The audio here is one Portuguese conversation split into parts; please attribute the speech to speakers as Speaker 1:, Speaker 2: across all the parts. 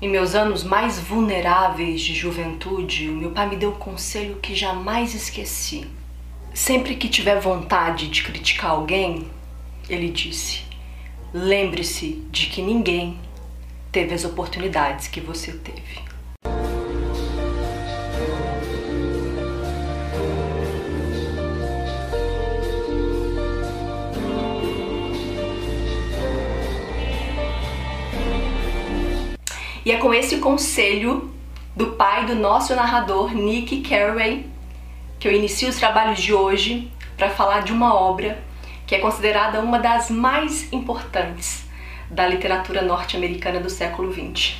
Speaker 1: Em meus anos mais vulneráveis de juventude, o meu pai me deu um conselho que jamais esqueci. Sempre que tiver vontade de criticar alguém, ele disse: lembre-se de que ninguém teve as oportunidades que você teve. E é com esse conselho do pai do nosso narrador, Nick Carraway, que eu inicio os trabalhos de hoje para falar de uma obra que é considerada uma das mais importantes da literatura norte-americana do século XX.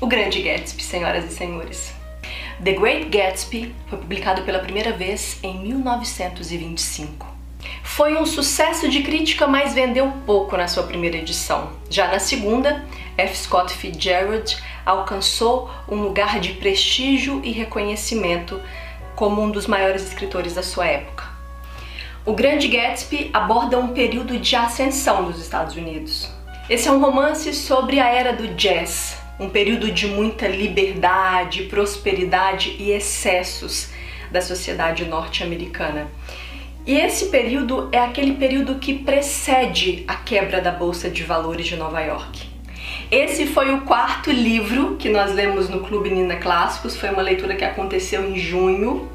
Speaker 1: O Grande Gatsby, senhoras e senhores. The Great Gatsby foi publicado pela primeira vez em 1925. Foi um sucesso de crítica, mas vendeu pouco na sua primeira edição. Já na segunda, F. Scott Fitzgerald alcançou um lugar de prestígio e reconhecimento como um dos maiores escritores da sua época. O Grande Gatsby aborda um período de ascensão dos Estados Unidos. Esse é um romance sobre a era do jazz, um período de muita liberdade, prosperidade e excessos da sociedade norte-americana. E esse período é aquele período que precede a quebra da Bolsa de Valores de Nova York. Esse foi o quarto livro que nós lemos no Clube Nina Clássicos, foi uma leitura que aconteceu em junho.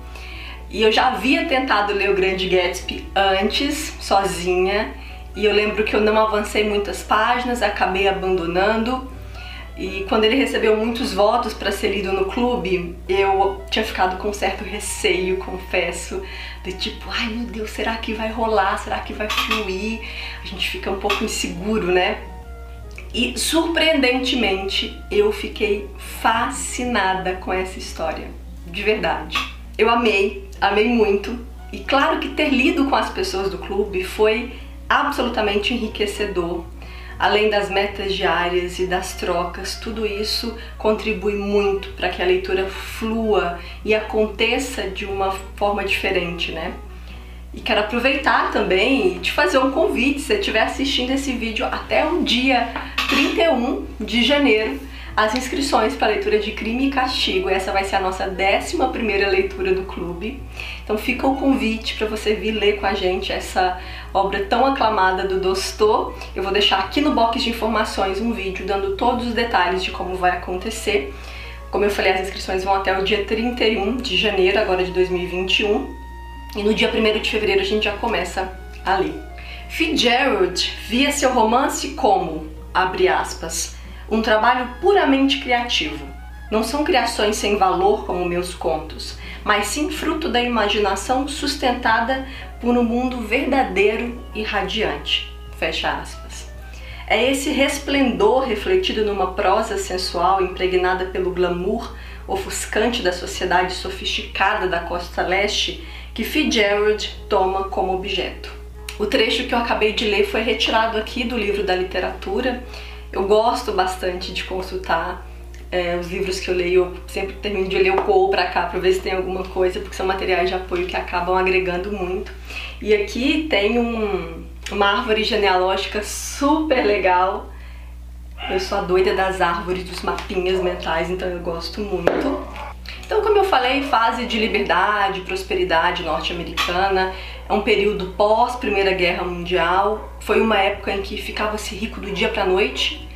Speaker 1: E eu já havia tentado ler o Grande Gatsby antes, sozinha, e eu lembro que eu não avancei muitas páginas, acabei abandonando. E quando ele recebeu muitos votos para ser lido no clube, eu tinha ficado com certo receio, confesso, de tipo, ai meu Deus, será que vai rolar? Será que vai fluir? A gente fica um pouco inseguro, né? E surpreendentemente eu fiquei fascinada com essa história, de verdade. Eu amei, amei muito. E claro que ter lido com as pessoas do clube foi absolutamente enriquecedor. Além das metas diárias e das trocas, tudo isso contribui muito para que a leitura flua e aconteça de uma forma diferente, né? E quero aproveitar também e te fazer um convite, se você estiver assistindo esse vídeo até o dia 31 de janeiro, as inscrições para a leitura de Crime e Castigo. Essa vai ser a nossa 11 leitura do clube. Então fica o convite para você vir ler com a gente essa obra tão aclamada do Dostô. Eu vou deixar aqui no box de informações um vídeo dando todos os detalhes de como vai acontecer. Como eu falei, as inscrições vão até o dia 31 de janeiro, agora de 2021. E no dia 1 de fevereiro a gente já começa a ler. Fitzgerald via seu romance como, abre aspas, um trabalho puramente criativo. Não são criações sem valor como meus contos, mas sim fruto da imaginação sustentada por um mundo verdadeiro e radiante. Fecha aspas. É esse resplendor refletido numa prosa sensual impregnada pelo glamour ofuscante da sociedade sofisticada da costa leste que Fitzgerald toma como objeto. O trecho que eu acabei de ler foi retirado aqui do livro da literatura. Eu gosto bastante de consultar é, os livros que eu leio, eu sempre termino de ler o coo para cá para ver se tem alguma coisa, porque são materiais de apoio que acabam agregando muito. E aqui tem um, uma árvore genealógica super legal. Eu sou a doida das árvores, dos mapinhas mentais, então eu gosto muito. Então, como eu falei, fase de liberdade, prosperidade norte-americana, é um período pós Primeira Guerra Mundial. Foi uma época em que ficava-se rico do dia para a noite,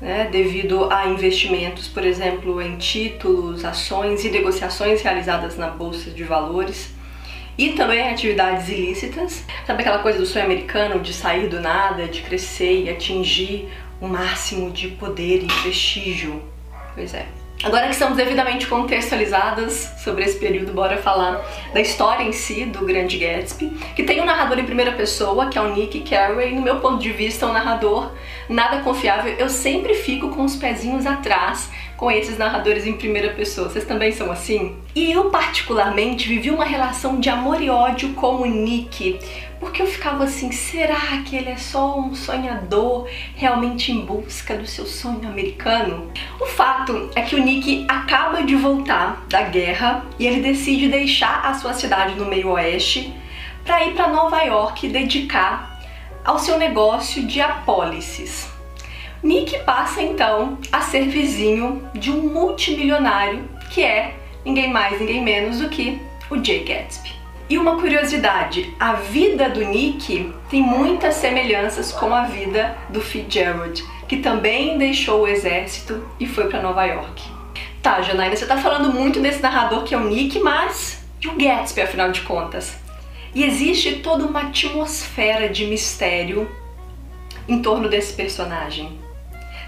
Speaker 1: né, devido a investimentos, por exemplo, em títulos, ações e negociações realizadas na bolsa de valores. E também atividades ilícitas. Sabe aquela coisa do sonho americano de sair do nada, de crescer e atingir o máximo de poder e prestígio? Pois é. Agora que estamos devidamente contextualizadas sobre esse período, bora falar da história em si do Grande Gatsby, que tem um narrador em primeira pessoa, que é o Nick Carraway, no meu ponto de vista, um narrador nada confiável. Eu sempre fico com os pezinhos atrás com esses narradores em primeira pessoa. Vocês também são assim? E eu, particularmente, vivi uma relação de amor e ódio com o Nick, porque eu ficava assim: será que ele é só um sonhador realmente em busca do seu sonho americano? O fato é que o Nick acaba de voltar da guerra e ele decide deixar a sua cidade no meio oeste para ir para Nova York dedicar ao seu negócio de apólices. Nick passa então a ser vizinho de um multimilionário que é ninguém mais, ninguém menos do que o Jay Gatsby. E uma curiosidade, a vida do Nick tem muitas semelhanças com a vida do Fitzgerald, que também deixou o exército e foi para Nova York. Tá, Janaína, você tá falando muito desse narrador que é o Nick, mas e o Gatsby, afinal de contas? E existe toda uma atmosfera de mistério em torno desse personagem.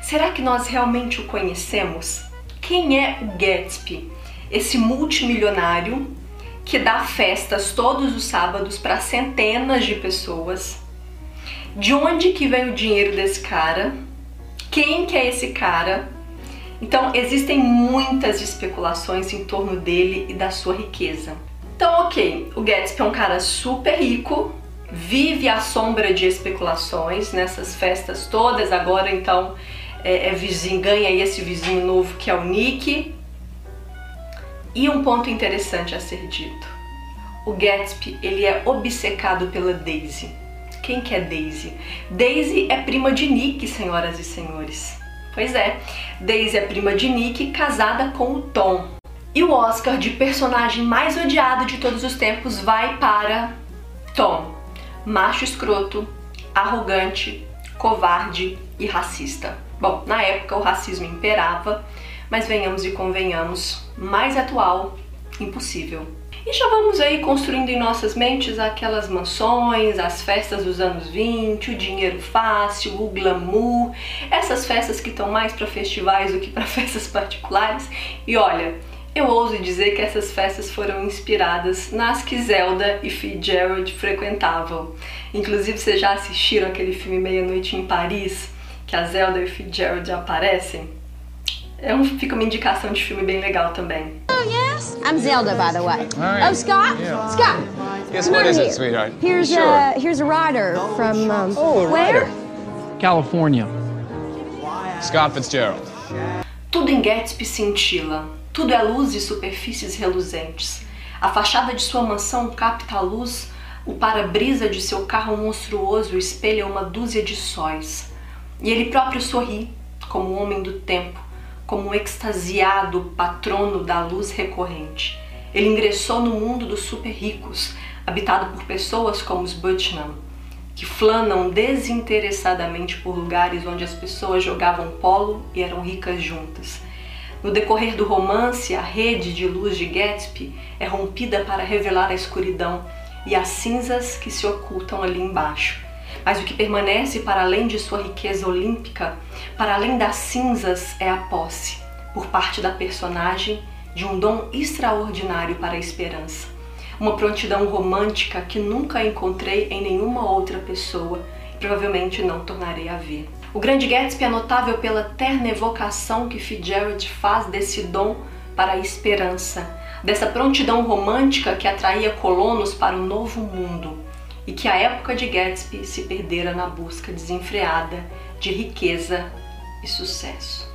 Speaker 1: Será que nós realmente o conhecemos? Quem é o Gatsby? Esse multimilionário que dá festas todos os sábados para centenas de pessoas. De onde que vem o dinheiro desse cara? Quem que é esse cara? Então existem muitas especulações em torno dele e da sua riqueza. Então, ok, o Gatsby é um cara super rico, vive à sombra de especulações nessas festas todas. Agora, então, é, é vizinho, ganha esse vizinho novo que é o Nick. E um ponto interessante a ser dito: o Gatsby ele é obcecado pela Daisy. Quem que é Daisy? Daisy é prima de Nick, senhoras e senhores. Pois é, Daisy é prima de Nick, casada com o Tom. E o Oscar de personagem mais odiado de todos os tempos vai para Tom, macho escroto, arrogante, covarde e racista. Bom, na época o racismo imperava, mas venhamos e convenhamos, mais atual, impossível. E já vamos aí construindo em nossas mentes aquelas mansões, as festas dos anos 20, o dinheiro fácil, o glamour, essas festas que estão mais para festivais do que para festas particulares. E olha, eu ouso dizer que essas festas foram inspiradas nas que Zelda e Fitzgerald frequentavam. Inclusive, vocês já assistiram aquele filme Meia-Noite em Paris, que a Zelda e o Fitzgerald aparecem? É um, fica uma indicação de filme bem legal também.
Speaker 2: Oh, yes? I'm Zelda, by the way. Oh, Scott? Yeah. Scott!
Speaker 3: Yes, what is it, sweetheart?
Speaker 2: Here's, sure. a, here's a rider from, um,
Speaker 3: oh, a
Speaker 2: where?
Speaker 3: Rider.
Speaker 4: California.
Speaker 3: Scott Fitzgerald.
Speaker 1: Tudo em Gatsby cintila. Tudo é luz e superfícies reluzentes. A fachada de sua mansão capta a luz, o para-brisa de seu carro monstruoso espelha uma dúzia de sóis. E ele próprio sorri, como um homem do tempo, como extasiado patrono da luz recorrente. Ele ingressou no mundo dos super ricos, habitado por pessoas como os Butchnam, que flanam desinteressadamente por lugares onde as pessoas jogavam polo e eram ricas juntas. No decorrer do romance, a rede de luz de Gatsby é rompida para revelar a escuridão e as cinzas que se ocultam ali embaixo. Mas o que permanece para além de sua riqueza olímpica, para além das cinzas, é a posse, por parte da personagem, de um dom extraordinário para a esperança. Uma prontidão romântica que nunca encontrei em nenhuma outra pessoa e provavelmente não tornarei a ver. O Grande Gatsby é notável pela terna evocação que Fitzgerald faz desse dom para a esperança, dessa prontidão romântica que atraía colonos para o novo mundo e que a época de Gatsby se perdera na busca desenfreada de riqueza e sucesso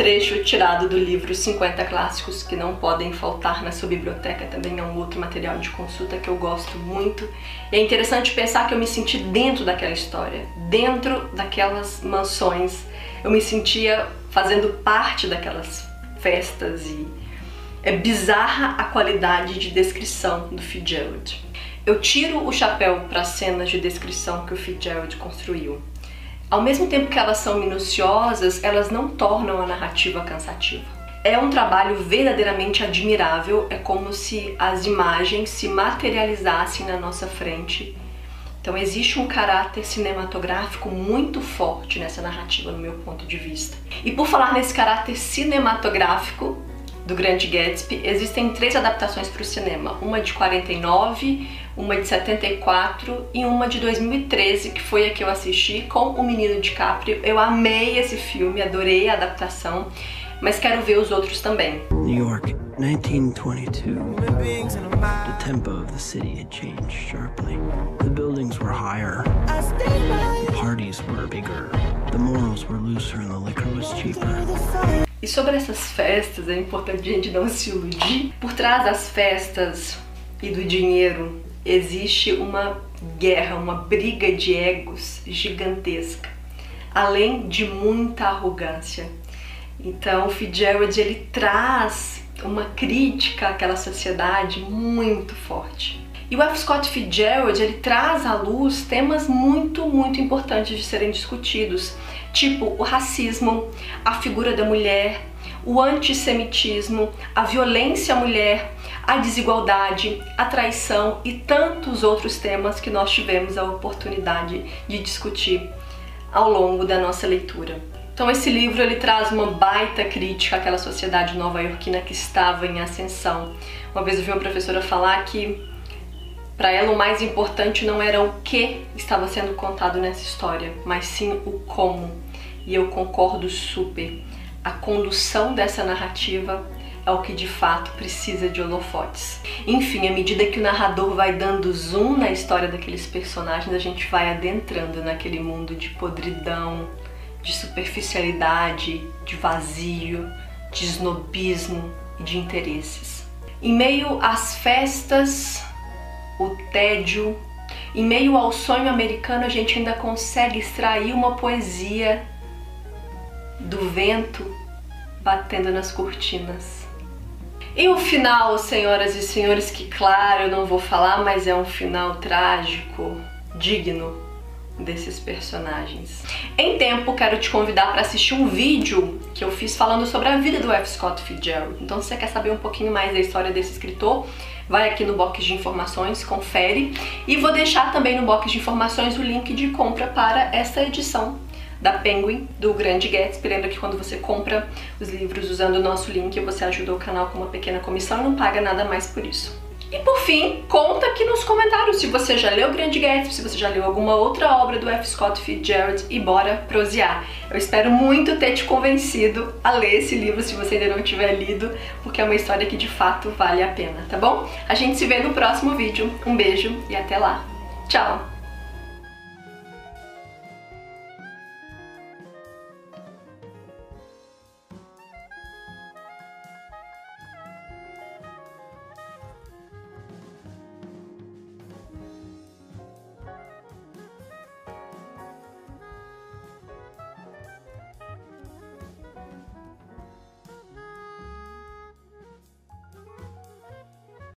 Speaker 1: trecho tirado do livro 50 Clássicos que não podem faltar na sua biblioteca, também é um outro material de consulta que eu gosto muito. E é interessante pensar que eu me senti dentro daquela história, dentro daquelas mansões. Eu me sentia fazendo parte daquelas festas e é bizarra a qualidade de descrição do Fitzgerald. Eu tiro o chapéu para as cenas de descrição que o Fitzgerald construiu. Ao mesmo tempo que elas são minuciosas, elas não tornam a narrativa cansativa. É um trabalho verdadeiramente admirável, é como se as imagens se materializassem na nossa frente. Então existe um caráter cinematográfico muito forte nessa narrativa, no meu ponto de vista. E por falar nesse caráter cinematográfico, do Grande Gatsby, existem três adaptações para o cinema: uma de 49, uma de 74 e uma de 2013, que foi a que eu assisti com o menino DiCaprio. Eu amei esse filme, adorei a adaptação, mas quero ver os outros também.
Speaker 5: New York, 1922. The tempo of the city had changed sharply. The buildings were higher. The parties were bigger. The morals were looser and the liquor was cheaper.
Speaker 1: E sobre essas festas, é importante a gente não se iludir. Por trás das festas e do dinheiro existe uma guerra, uma briga de egos gigantesca. além de muita arrogância. Então, o Fitzgerald ele traz uma crítica àquela sociedade muito forte. E o F. Scott Fitzgerald ele traz à luz temas muito, muito importantes de serem discutidos, tipo o racismo, a figura da mulher, o antissemitismo, a violência à mulher, a desigualdade, a traição e tantos outros temas que nós tivemos a oportunidade de discutir ao longo da nossa leitura. Então esse livro ele traz uma baita crítica àquela sociedade nova-iorquina que estava em ascensão. Uma vez eu vi uma professora falar que para ela o mais importante não era o que estava sendo contado nessa história, mas sim o como. E eu concordo super. A condução dessa narrativa o que de fato precisa de holofotes. Enfim, à medida que o narrador vai dando zoom na história daqueles personagens, a gente vai adentrando naquele mundo de podridão, de superficialidade, de vazio, de snobismo e de interesses. Em meio às festas, o tédio, em meio ao sonho americano, a gente ainda consegue extrair uma poesia do vento batendo nas cortinas. E o final, senhoras e senhores, que claro, eu não vou falar, mas é um final trágico, digno desses personagens. Em tempo, quero te convidar para assistir um vídeo que eu fiz falando sobre a vida do F. Scott Fitzgerald. Então, se você quer saber um pouquinho mais da história desse escritor, vai aqui no box de informações, confere. E vou deixar também no box de informações o link de compra para essa edição da Penguin, do Grande Gatsby. Lembra que quando você compra os livros usando o nosso link, você ajuda o canal com uma pequena comissão e não paga nada mais por isso. E por fim, conta aqui nos comentários se você já leu Grande Gatsby, se você já leu alguma outra obra do F. Scott Fitzgerald e bora prosear. Eu espero muito ter te convencido a ler esse livro se você ainda não tiver lido, porque é uma história que de fato vale a pena, tá bom? A gente se vê no próximo vídeo. Um beijo e até lá. Tchau!